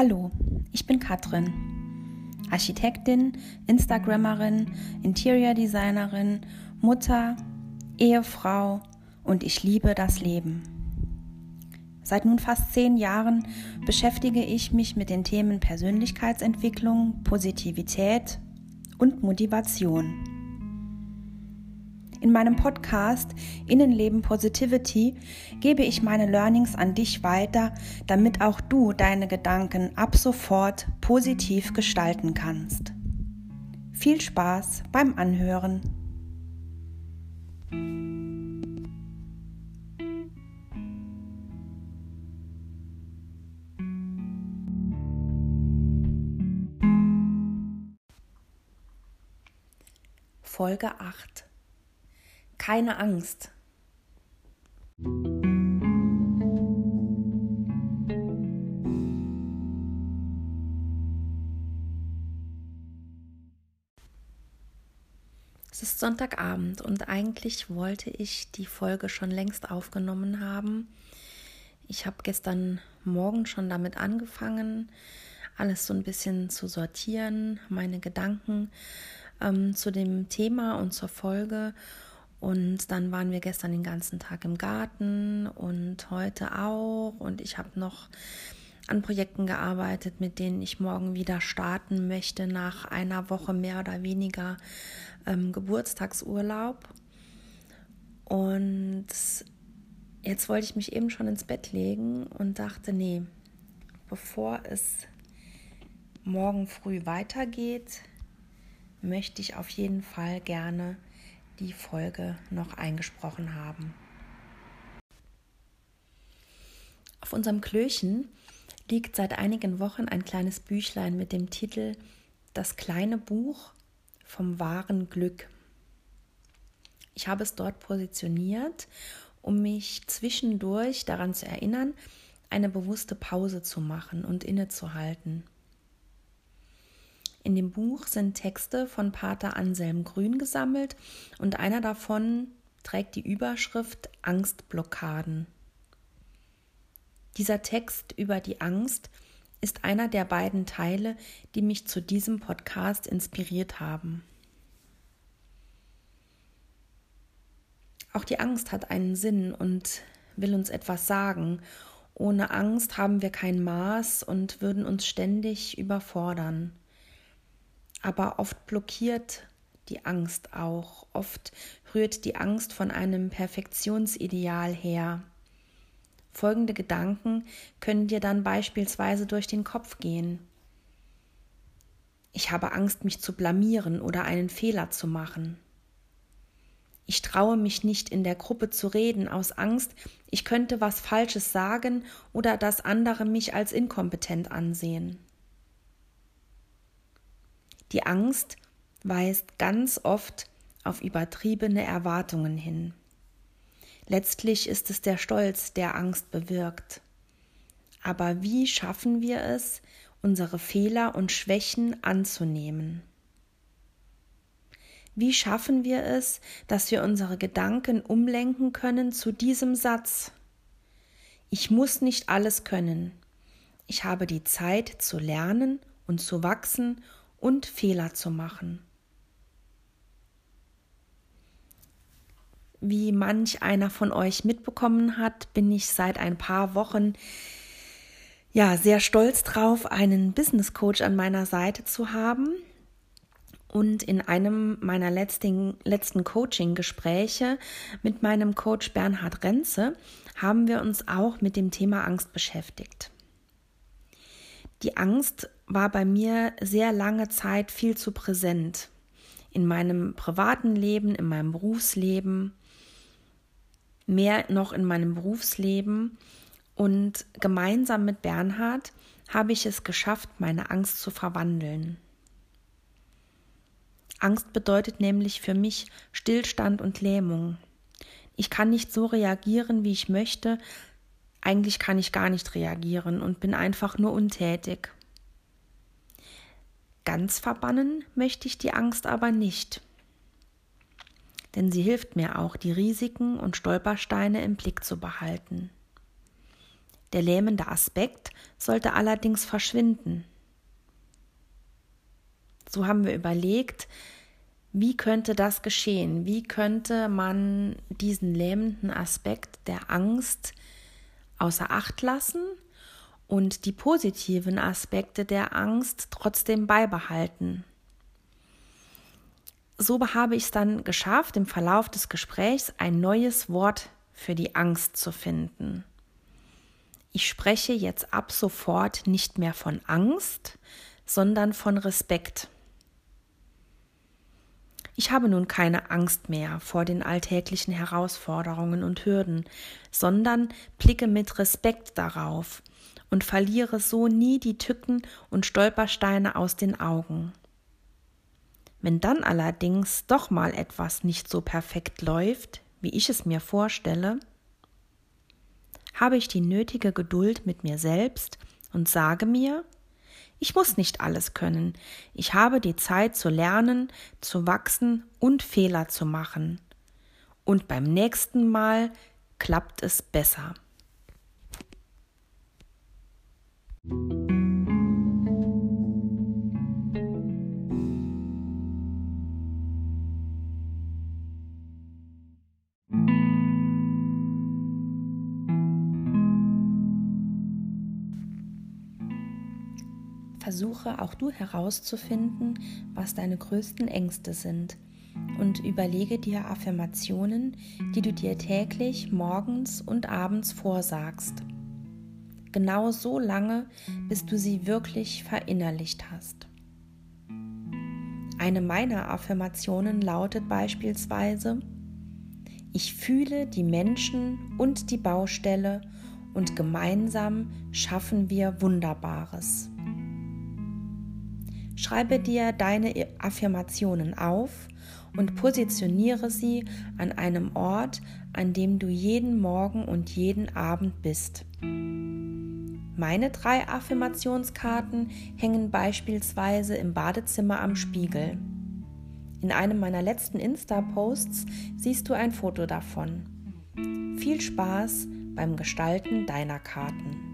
Hallo, ich bin Katrin, Architektin, Instagrammerin, Interior Designerin, Mutter, Ehefrau und ich liebe das Leben. Seit nun fast zehn Jahren beschäftige ich mich mit den Themen Persönlichkeitsentwicklung, Positivität und Motivation. In meinem Podcast Innenleben Positivity gebe ich meine Learnings an dich weiter, damit auch du deine Gedanken ab sofort positiv gestalten kannst. Viel Spaß beim Anhören. Folge 8 keine Angst. Es ist Sonntagabend und eigentlich wollte ich die Folge schon längst aufgenommen haben. Ich habe gestern Morgen schon damit angefangen, alles so ein bisschen zu sortieren, meine Gedanken ähm, zu dem Thema und zur Folge. Und dann waren wir gestern den ganzen Tag im Garten und heute auch. Und ich habe noch an Projekten gearbeitet, mit denen ich morgen wieder starten möchte nach einer Woche mehr oder weniger ähm, Geburtstagsurlaub. Und jetzt wollte ich mich eben schon ins Bett legen und dachte, nee, bevor es morgen früh weitergeht, möchte ich auf jeden Fall gerne die Folge noch eingesprochen haben. Auf unserem Klöchen liegt seit einigen Wochen ein kleines Büchlein mit dem Titel Das kleine Buch vom wahren Glück. Ich habe es dort positioniert, um mich zwischendurch daran zu erinnern, eine bewusste Pause zu machen und innezuhalten. In dem Buch sind Texte von Pater Anselm Grün gesammelt und einer davon trägt die Überschrift Angstblockaden. Dieser Text über die Angst ist einer der beiden Teile, die mich zu diesem Podcast inspiriert haben. Auch die Angst hat einen Sinn und will uns etwas sagen. Ohne Angst haben wir kein Maß und würden uns ständig überfordern. Aber oft blockiert die Angst auch. Oft rührt die Angst von einem Perfektionsideal her. Folgende Gedanken können dir dann beispielsweise durch den Kopf gehen. Ich habe Angst, mich zu blamieren oder einen Fehler zu machen. Ich traue mich nicht in der Gruppe zu reden aus Angst, ich könnte was Falsches sagen oder dass andere mich als inkompetent ansehen. Die Angst weist ganz oft auf übertriebene Erwartungen hin. Letztlich ist es der Stolz, der Angst bewirkt. Aber wie schaffen wir es, unsere Fehler und Schwächen anzunehmen? Wie schaffen wir es, dass wir unsere Gedanken umlenken können zu diesem Satz? Ich muss nicht alles können. Ich habe die Zeit zu lernen und zu wachsen und Fehler zu machen. Wie manch einer von euch mitbekommen hat, bin ich seit ein paar Wochen ja sehr stolz drauf, einen Business Coach an meiner Seite zu haben. Und in einem meiner letzten, letzten Coaching-Gespräche mit meinem Coach Bernhard Renze haben wir uns auch mit dem Thema Angst beschäftigt. Die Angst war bei mir sehr lange Zeit viel zu präsent. In meinem privaten Leben, in meinem Berufsleben, mehr noch in meinem Berufsleben. Und gemeinsam mit Bernhard habe ich es geschafft, meine Angst zu verwandeln. Angst bedeutet nämlich für mich Stillstand und Lähmung. Ich kann nicht so reagieren, wie ich möchte, eigentlich kann ich gar nicht reagieren und bin einfach nur untätig. Ganz verbannen möchte ich die Angst aber nicht. Denn sie hilft mir auch, die Risiken und Stolpersteine im Blick zu behalten. Der lähmende Aspekt sollte allerdings verschwinden. So haben wir überlegt, wie könnte das geschehen? Wie könnte man diesen lähmenden Aspekt der Angst außer Acht lassen und die positiven Aspekte der Angst trotzdem beibehalten? So habe ich es dann geschafft, im Verlauf des Gesprächs ein neues Wort für die Angst zu finden. Ich spreche jetzt ab sofort nicht mehr von Angst, sondern von Respekt. Ich habe nun keine Angst mehr vor den alltäglichen Herausforderungen und Hürden, sondern blicke mit Respekt darauf und verliere so nie die Tücken und Stolpersteine aus den Augen. Wenn dann allerdings doch mal etwas nicht so perfekt läuft, wie ich es mir vorstelle, habe ich die nötige Geduld mit mir selbst und sage mir, ich muss nicht alles können. Ich habe die Zeit zu lernen, zu wachsen und Fehler zu machen. Und beim nächsten Mal klappt es besser. Versuche auch du herauszufinden, was deine größten Ängste sind und überlege dir Affirmationen, die du dir täglich morgens und abends vorsagst. Genau so lange, bis du sie wirklich verinnerlicht hast. Eine meiner Affirmationen lautet beispielsweise, ich fühle die Menschen und die Baustelle und gemeinsam schaffen wir Wunderbares. Schreibe dir deine Affirmationen auf und positioniere sie an einem Ort, an dem du jeden Morgen und jeden Abend bist. Meine drei Affirmationskarten hängen beispielsweise im Badezimmer am Spiegel. In einem meiner letzten Insta-Posts siehst du ein Foto davon. Viel Spaß beim Gestalten deiner Karten.